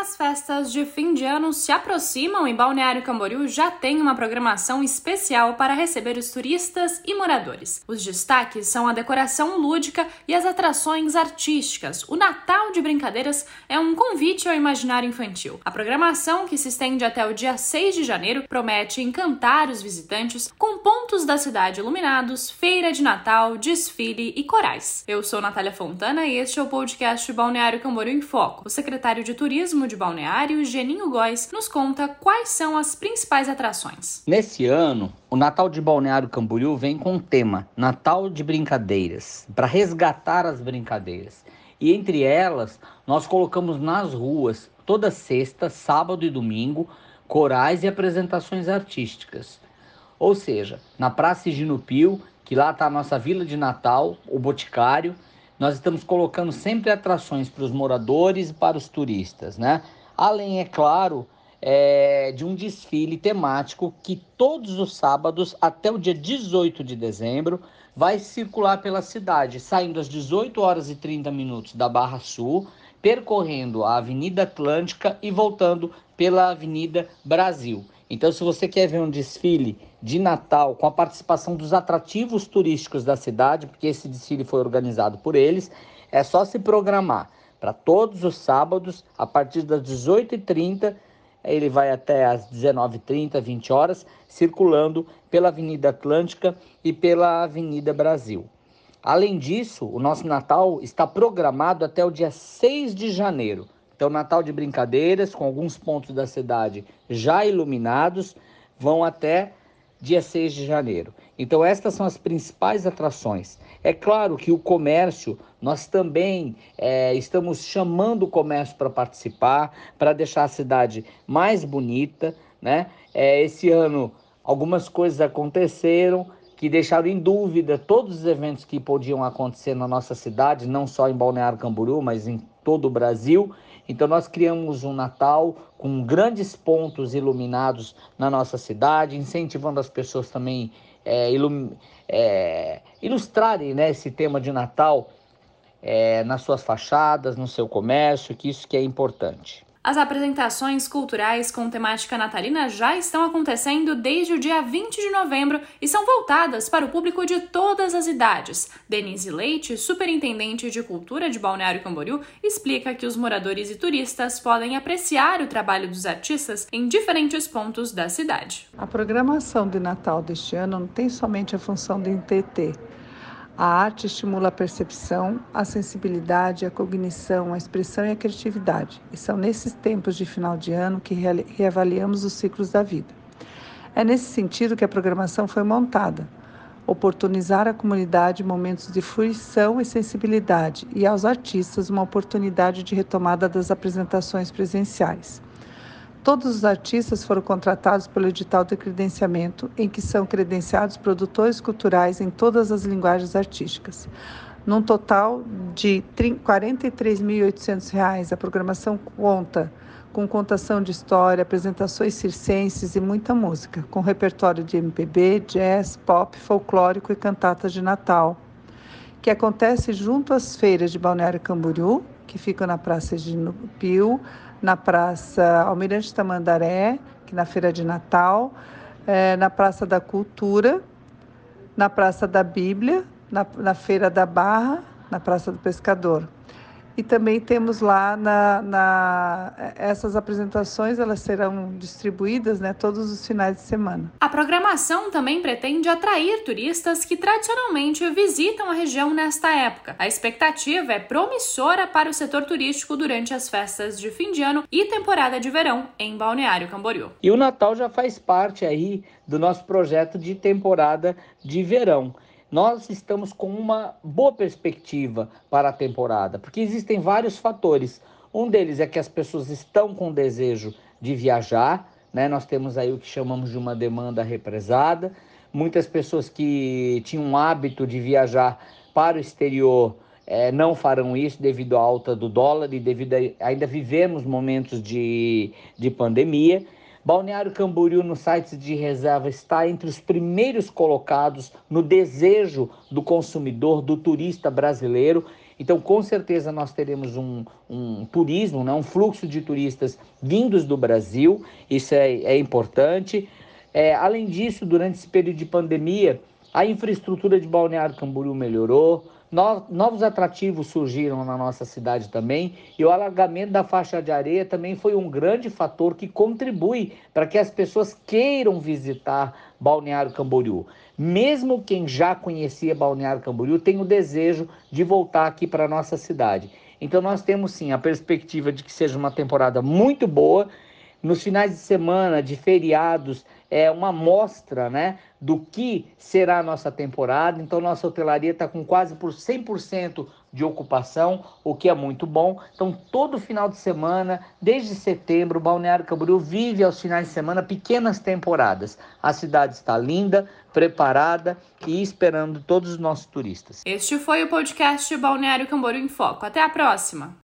As festas de fim de ano se aproximam e Balneário Camboriú já tem uma programação especial para receber os turistas e moradores. Os destaques são a decoração lúdica e as atrações artísticas. O Natal de Brincadeiras é um convite ao imaginário infantil. A programação, que se estende até o dia 6 de janeiro, promete encantar os visitantes com pontos da cidade iluminados, feira de Natal, desfile e corais. Eu sou Natália Fontana e este é o podcast Balneário Camboriú em Foco. O secretário de Turismo de Balneário, Geninho Góes, nos conta quais são as principais atrações. Nesse ano, o Natal de Balneário Camboriú vem com o tema Natal de Brincadeiras, para resgatar as brincadeiras. E entre elas, nós colocamos nas ruas, toda sexta, sábado e domingo, corais e apresentações artísticas. Ou seja, na Praça Higino Pio, que lá está a nossa Vila de Natal, o Boticário, nós estamos colocando sempre atrações para os moradores e para os turistas, né? Além, é claro, é, de um desfile temático que todos os sábados, até o dia 18 de dezembro, vai circular pela cidade, saindo às 18 horas e 30 minutos da Barra Sul, percorrendo a Avenida Atlântica e voltando pela Avenida Brasil. Então, se você quer ver um desfile de Natal com a participação dos atrativos turísticos da cidade, porque esse desfile foi organizado por eles, é só se programar para todos os sábados, a partir das 18h30, ele vai até às 19h30, 20 horas, circulando pela Avenida Atlântica e pela Avenida Brasil. Além disso, o nosso Natal está programado até o dia 6 de janeiro. Então, Natal de brincadeiras, com alguns pontos da cidade já iluminados, vão até dia 6 de janeiro. Então, estas são as principais atrações. É claro que o comércio, nós também é, estamos chamando o comércio para participar, para deixar a cidade mais bonita. Né? É, esse ano, algumas coisas aconteceram que deixaram em dúvida todos os eventos que podiam acontecer na nossa cidade, não só em Balneário Camboriú, mas em todo o Brasil. Então nós criamos um Natal com grandes pontos iluminados na nossa cidade, incentivando as pessoas também é, ilum, é, ilustrarem né, esse tema de Natal é, nas suas fachadas, no seu comércio, que isso que é importante. As apresentações culturais com temática natalina já estão acontecendo desde o dia 20 de novembro e são voltadas para o público de todas as idades. Denise Leite, superintendente de cultura de Balneário Camboriú, explica que os moradores e turistas podem apreciar o trabalho dos artistas em diferentes pontos da cidade. A programação de Natal deste ano não tem somente a função de entreter a arte estimula a percepção, a sensibilidade, a cognição, a expressão e a criatividade. E são nesses tempos de final de ano que reavaliamos os ciclos da vida. É nesse sentido que a programação foi montada. Oportunizar à comunidade momentos de fruição e sensibilidade e aos artistas uma oportunidade de retomada das apresentações presenciais. Todos os artistas foram contratados pelo edital de credenciamento, em que são credenciados produtores culturais em todas as linguagens artísticas. Num total de R$ 43.800, a programação conta com contação de história, apresentações circenses e muita música, com repertório de MPB, jazz, pop, folclórico e cantatas de Natal, que acontece junto às feiras de Balneário Camboriú, que ficam na Praça de Pio, na Praça Almirante Tamandaré, que na Feira de Natal, é, na Praça da Cultura, na Praça da Bíblia, na, na Feira da Barra, na Praça do Pescador. E também temos lá na, na, essas apresentações, elas serão distribuídas né, todos os finais de semana. A programação também pretende atrair turistas que tradicionalmente visitam a região nesta época. A expectativa é promissora para o setor turístico durante as festas de fim de ano e temporada de verão em Balneário Camboriú. E o Natal já faz parte aí do nosso projeto de temporada de verão nós estamos com uma boa perspectiva para a temporada, porque existem vários fatores. Um deles é que as pessoas estão com desejo de viajar, né? Nós temos aí o que chamamos de uma demanda represada. Muitas pessoas que tinham hábito de viajar para o exterior é, não farão isso devido à alta do dólar e devido a ainda vivemos momentos de, de pandemia. Balneário Camboriú no site de reserva está entre os primeiros colocados no desejo do consumidor, do turista brasileiro. Então, com certeza, nós teremos um, um turismo, né, um fluxo de turistas vindos do Brasil, isso é, é importante. É, além disso, durante esse período de pandemia, a infraestrutura de Balneário Camboriú melhorou, novos atrativos surgiram na nossa cidade também, e o alargamento da faixa de areia também foi um grande fator que contribui para que as pessoas queiram visitar Balneário Camboriú. Mesmo quem já conhecia Balneário Camboriú tem o desejo de voltar aqui para a nossa cidade. Então nós temos sim a perspectiva de que seja uma temporada muito boa nos finais de semana, de feriados, é uma amostra né, do que será a nossa temporada. Então, nossa hotelaria está com quase por 100% de ocupação, o que é muito bom. Então, todo final de semana, desde setembro, o Balneário Camboriú vive aos finais de semana pequenas temporadas. A cidade está linda, preparada e esperando todos os nossos turistas. Este foi o podcast Balneário Camboriú em Foco. Até a próxima!